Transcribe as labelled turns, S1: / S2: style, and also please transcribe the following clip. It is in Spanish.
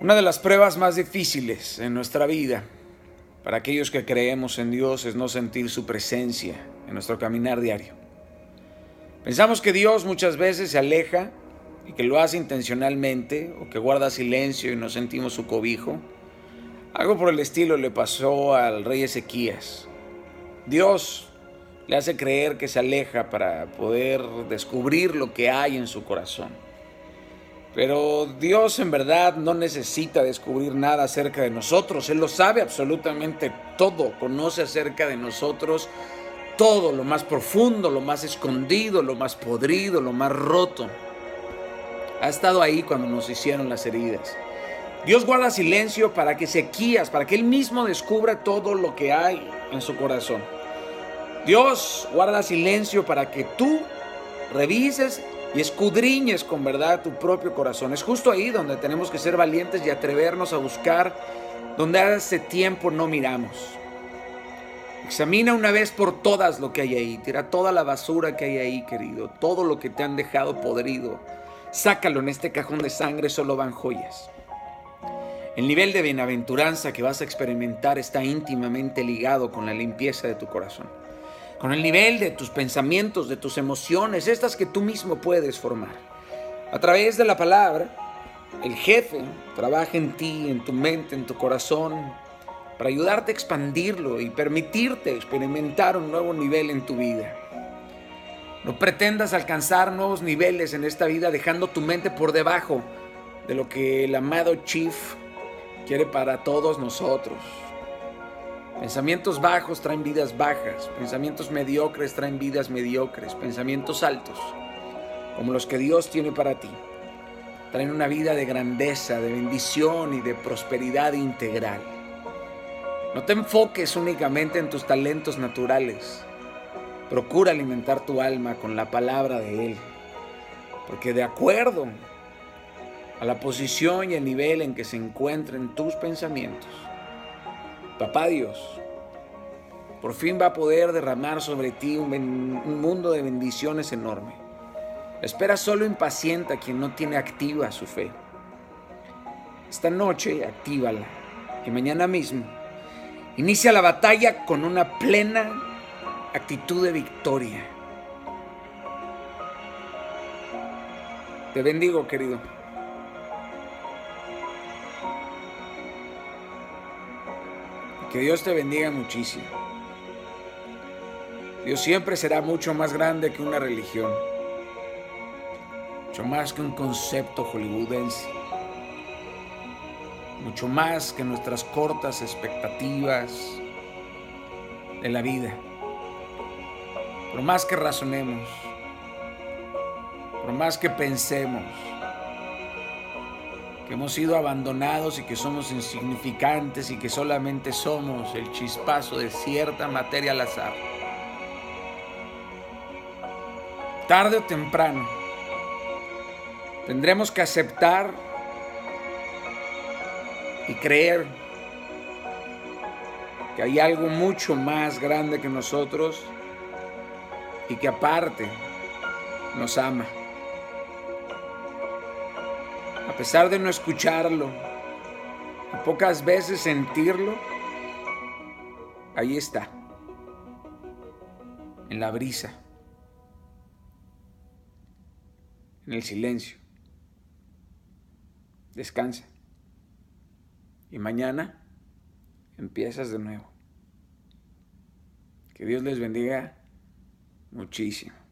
S1: Una de las pruebas más difíciles en nuestra vida para aquellos que creemos en Dios es no sentir su presencia en nuestro caminar diario. Pensamos que Dios muchas veces se aleja y que lo hace intencionalmente o que guarda silencio y no sentimos su cobijo. Algo por el estilo le pasó al rey Ezequías. Dios le hace creer que se aleja para poder descubrir lo que hay en su corazón. Pero Dios en verdad no necesita descubrir nada acerca de nosotros. Él lo sabe absolutamente todo. Conoce acerca de nosotros todo, lo más profundo, lo más escondido, lo más podrido, lo más roto. Ha estado ahí cuando nos hicieron las heridas. Dios guarda silencio para que Ezequías, para que él mismo descubra todo lo que hay en su corazón. Dios guarda silencio para que tú revises y escudriñes con verdad tu propio corazón. Es justo ahí donde tenemos que ser valientes y atrevernos a buscar donde hace tiempo no miramos. Examina una vez por todas lo que hay ahí. Tira toda la basura que hay ahí, querido. Todo lo que te han dejado podrido. Sácalo en este cajón de sangre, solo van joyas. El nivel de bienaventuranza que vas a experimentar está íntimamente ligado con la limpieza de tu corazón con el nivel de tus pensamientos, de tus emociones, estas que tú mismo puedes formar. A través de la palabra, el jefe trabaja en ti, en tu mente, en tu corazón, para ayudarte a expandirlo y permitirte experimentar un nuevo nivel en tu vida. No pretendas alcanzar nuevos niveles en esta vida dejando tu mente por debajo de lo que el amado Chief quiere para todos nosotros. Pensamientos bajos traen vidas bajas, pensamientos mediocres traen vidas mediocres, pensamientos altos, como los que Dios tiene para ti, traen una vida de grandeza, de bendición y de prosperidad integral. No te enfoques únicamente en tus talentos naturales. Procura alimentar tu alma con la palabra de Él, porque de acuerdo a la posición y el nivel en que se encuentren tus pensamientos, Papá Dios, por fin va a poder derramar sobre ti un, mundo de bendiciones enorme. Espera solo impaciente a quien no tiene activa su fe. Esta noche actívala y mañana mismo inicia la batalla con una plena actitud de victoria. Te bendigo, querido. Que Dios te bendiga muchísimo. Dios siempre será mucho más grande que una religión, mucho más que un concepto hollywoodense, mucho más que nuestras cortas expectativas de la vida. Por más que razonemos, por más que pensemos, que hemos sido abandonados y que somos insignificantes y que solamente somos el chispazo de cierta materia al azar. Tarde o temprano tendremos que aceptar y creer que hay algo mucho más grande que nosotros y que aparte nos ama a pesar de no escucharlo, pocas veces sentirlo, ahí está, en la brisa, en el silencio. Descansa. Y mañana empiezas de nuevo. Que Dios les bendiga muchísimo.